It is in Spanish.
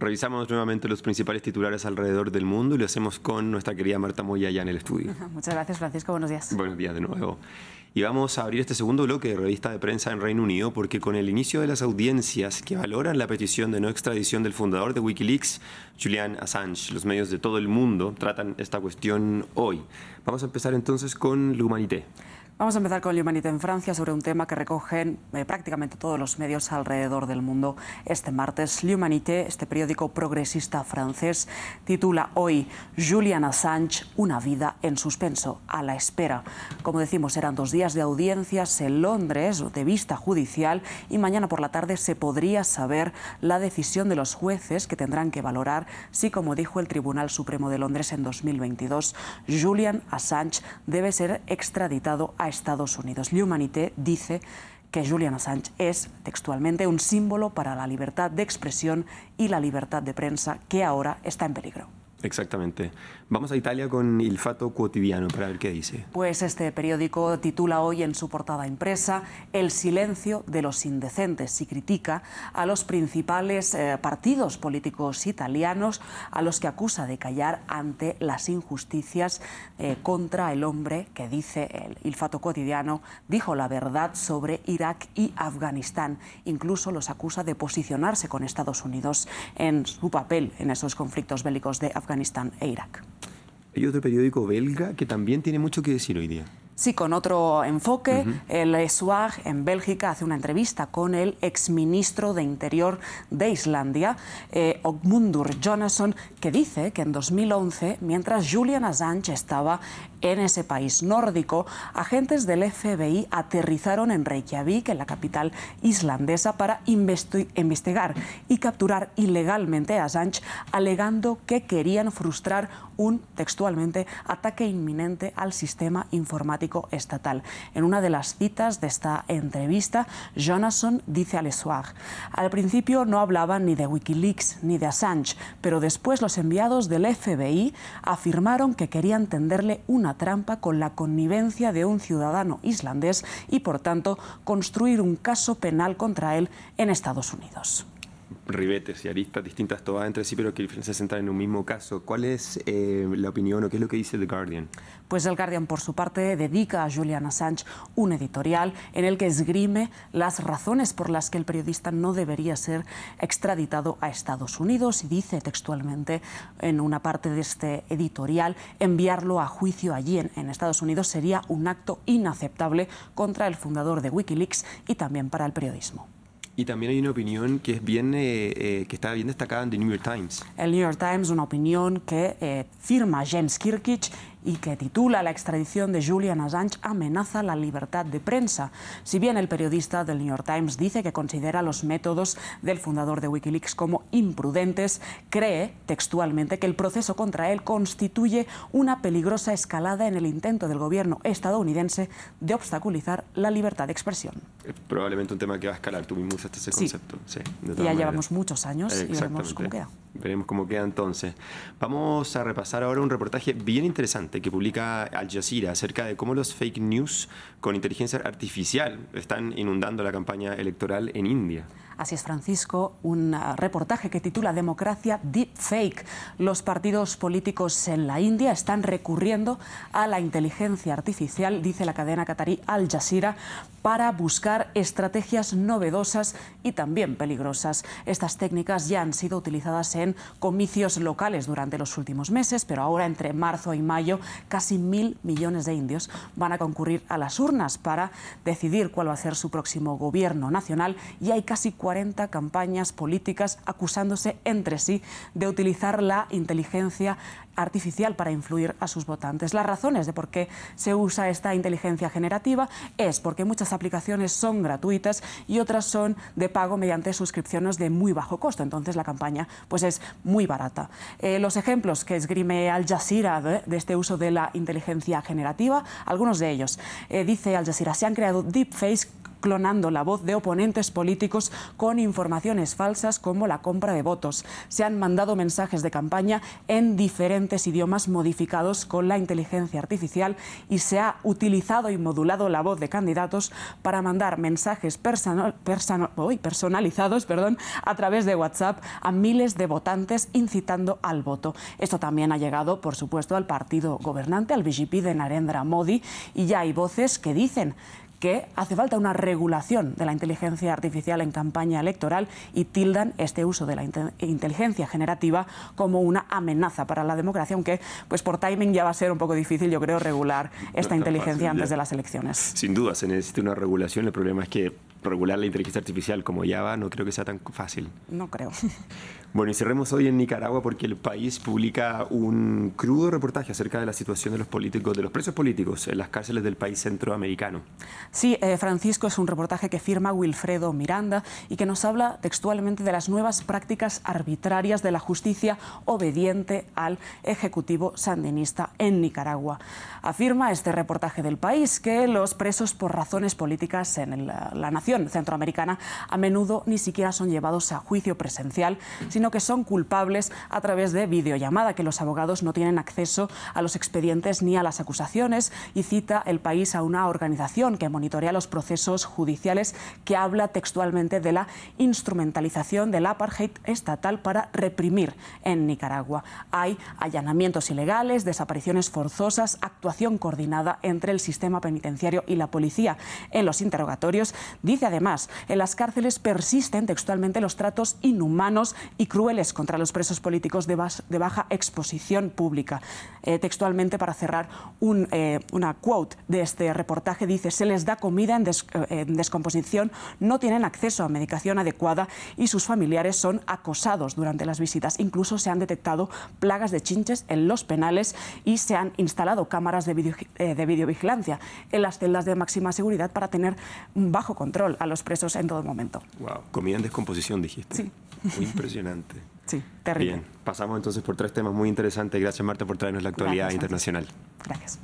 Revisamos nuevamente los principales titulares alrededor del mundo y lo hacemos con nuestra querida Marta Moya ya en el estudio. Muchas gracias, Francisco. Buenos días. Buenos días de nuevo. Y vamos a abrir este segundo bloque de revista de prensa en Reino Unido porque con el inicio de las audiencias que valoran la petición de no extradición del fundador de Wikileaks, Julian Assange, los medios de todo el mundo tratan esta cuestión hoy. Vamos a empezar entonces con L'Humanité. Vamos a empezar con L'Humanité en Francia sobre un tema que recogen eh, prácticamente todos los medios alrededor del mundo este martes. L'Humanité, este periódico progresista francés, titula hoy Julian Assange, una vida en suspenso, a la espera. Como decimos, eran dos días de audiencias en Londres de vista judicial y mañana por la tarde se podría saber la decisión de los jueces que tendrán que valorar si, como dijo el Tribunal Supremo de Londres en 2022, Julian Assange debe ser extraditado a Estados Unidos. L'Humanité dice que Julian Assange es textualmente un símbolo para la libertad de expresión y la libertad de prensa que ahora está en peligro. Exactamente. Vamos a Italia con Il Fato Quotidiano para ver qué dice. Pues este periódico titula hoy en su portada impresa El silencio de los indecentes y critica a los principales eh, partidos políticos italianos a los que acusa de callar ante las injusticias eh, contra el hombre que dice el Il Fato Quotidiano dijo la verdad sobre Irak y Afganistán. Incluso los acusa de posicionarse con Estados Unidos en su papel en esos conflictos bélicos de Afganistán e Irak. Hay otro periódico belga que también tiene mucho que decir hoy día. Sí, con otro enfoque, el Soir en Bélgica hace una entrevista con el exministro de Interior de Islandia, eh, Ogmundur Jonasson, que dice que en 2011, mientras Julian Assange estaba en ese país nórdico, agentes del FBI aterrizaron en Reykjavik, en la capital islandesa, para investigar y capturar ilegalmente a Assange, alegando que querían frustrar un, textualmente, ataque inminente al sistema informático estatal. En una de las citas de esta entrevista, Jonasson dice al Soir, al principio no hablaban ni de Wikileaks ni de Assange, pero después los enviados del FBI afirmaron que querían tenderle una trampa con la connivencia de un ciudadano islandés y, por tanto, construir un caso penal contra él en Estados Unidos ribetes y aristas distintas todas entre sí, pero que se centran en un mismo caso. ¿Cuál es eh, la opinión o qué es lo que dice The Guardian? Pues el Guardian, por su parte, dedica a Julian Assange un editorial en el que esgrime las razones por las que el periodista no debería ser extraditado a Estados Unidos y dice textualmente en una parte de este editorial, enviarlo a juicio allí en, en Estados Unidos sería un acto inaceptable contra el fundador de Wikileaks y también para el periodismo. Y también hay una opinión que es bien eh, eh, que está bien destacada en The New York Times. El New York Times, una opinión que eh, firma James Kirkich y que titula La extradición de Julian Assange amenaza la libertad de prensa. Si bien el periodista del New York Times dice que considera los métodos del fundador de Wikileaks como imprudentes, cree textualmente que el proceso contra él constituye una peligrosa escalada en el intento del gobierno estadounidense de obstaculizar la libertad de expresión. Es probablemente un tema que va a escalar, tú mismo usaste ese concepto. Sí. ya llevamos muchos años y veremos cómo queda. Veremos cómo queda entonces. Vamos a repasar ahora un reportaje bien interesante que publica Al Jazeera acerca de cómo los fake news con inteligencia artificial están inundando la campaña electoral en India. Así es, Francisco, un ah, reportaje que titula Democracia Deepfake. Los partidos políticos en la India están recurriendo a la inteligencia artificial, dice la cadena qatarí Al Jazeera, para buscar estrategias novedosas y también peligrosas. Estas técnicas ya han sido utilizadas en comicios locales durante los últimos meses, pero ahora entre marzo y mayo casi mil millones de indios van a concurrir a las urnas para decidir cuál va a ser su próximo gobierno nacional y hay casi 40 campañas políticas acusándose entre sí de utilizar la inteligencia artificial para influir a sus votantes. Las razones de por qué se usa esta inteligencia generativa es porque muchas aplicaciones son gratuitas y otras son de pago mediante suscripciones de muy bajo costo. Entonces la campaña pues es muy barata. Eh, los ejemplos que esgrime Al Jazeera de, este uso de la inteligencia generativa, algunos de ellos, eh, dice Al Jazeera, se han creado deepfakes clonando la voz de oponentes políticos con informaciones falsas como la compra de votos. Se han mandado mensajes de campaña en diferentes idiomas modificados con la inteligencia artificial y se ha utilizado y modulado la voz de candidatos para mandar mensajes personalizados perdón, a través de WhatsApp a miles de votantes incitando al voto. Esto también ha llegado, por supuesto, al partido gobernante, al BJP de Narendra Modi, y ya hay voces que dicen que hace falta una regulación de la inteligencia artificial en campaña electoral y tildan este uso de la inteligencia generativa como una amenaza para la democracia, aunque pues por timing ya va a ser un poco difícil, yo creo, regular esta inteligencia antes de las elecciones. Sin duda, se necesita una regulación. El problema es que regular la inteligencia artificial como ya va no creo que sea tan fácil. No creo. Bueno, y cerremos hoy en Nicaragua porque el país publica un crudo reportaje acerca de la situación de los políticos, de los presos políticos en las cárceles del país centroamericano. Sí, eh, Francisco, es un reportaje que firma Wilfredo Miranda y que nos habla textualmente de las nuevas prácticas arbitrarias de la justicia obediente al Ejecutivo sandinista en Nicaragua. Afirma este reportaje del país que los presos por razones políticas en la nación centroamericana a menudo ni siquiera son llevados a juicio presencial, sino que son culpables a través de videollamada, que los abogados no tienen acceso a los expedientes ni a las acusaciones y cita el país a una organización que monitorea los procesos judiciales que habla textualmente de la instrumentalización del apartheid estatal para reprimir en Nicaragua. Hay allanamientos ilegales, desapariciones forzosas, actuación coordinada entre el sistema penitenciario y la policía. En los interrogatorios dice además, en las cárceles persisten textualmente los tratos inhumanos y crueles contra los presos políticos de, baja exposición pública. Eh, textualmente, para cerrar, eh, una quote de este reportaje dice, se les da comida en, eh, en descomposición, no tienen acceso a medicación adecuada y sus familiares son acosados durante las visitas. Incluso se han detectado plagas de chinches en los penales y se han instalado cámaras de, de videovigilancia en las celdas de máxima seguridad para tener bajo control a los presos en todo momento. Wow, comida en descomposición, dijiste. Sí. Muy impresionante. Sí, terrible. Bien, pasamos entonces por tres temas muy interesantes. Gracias, Marta, por traernos la actualidad internacional. Gracias.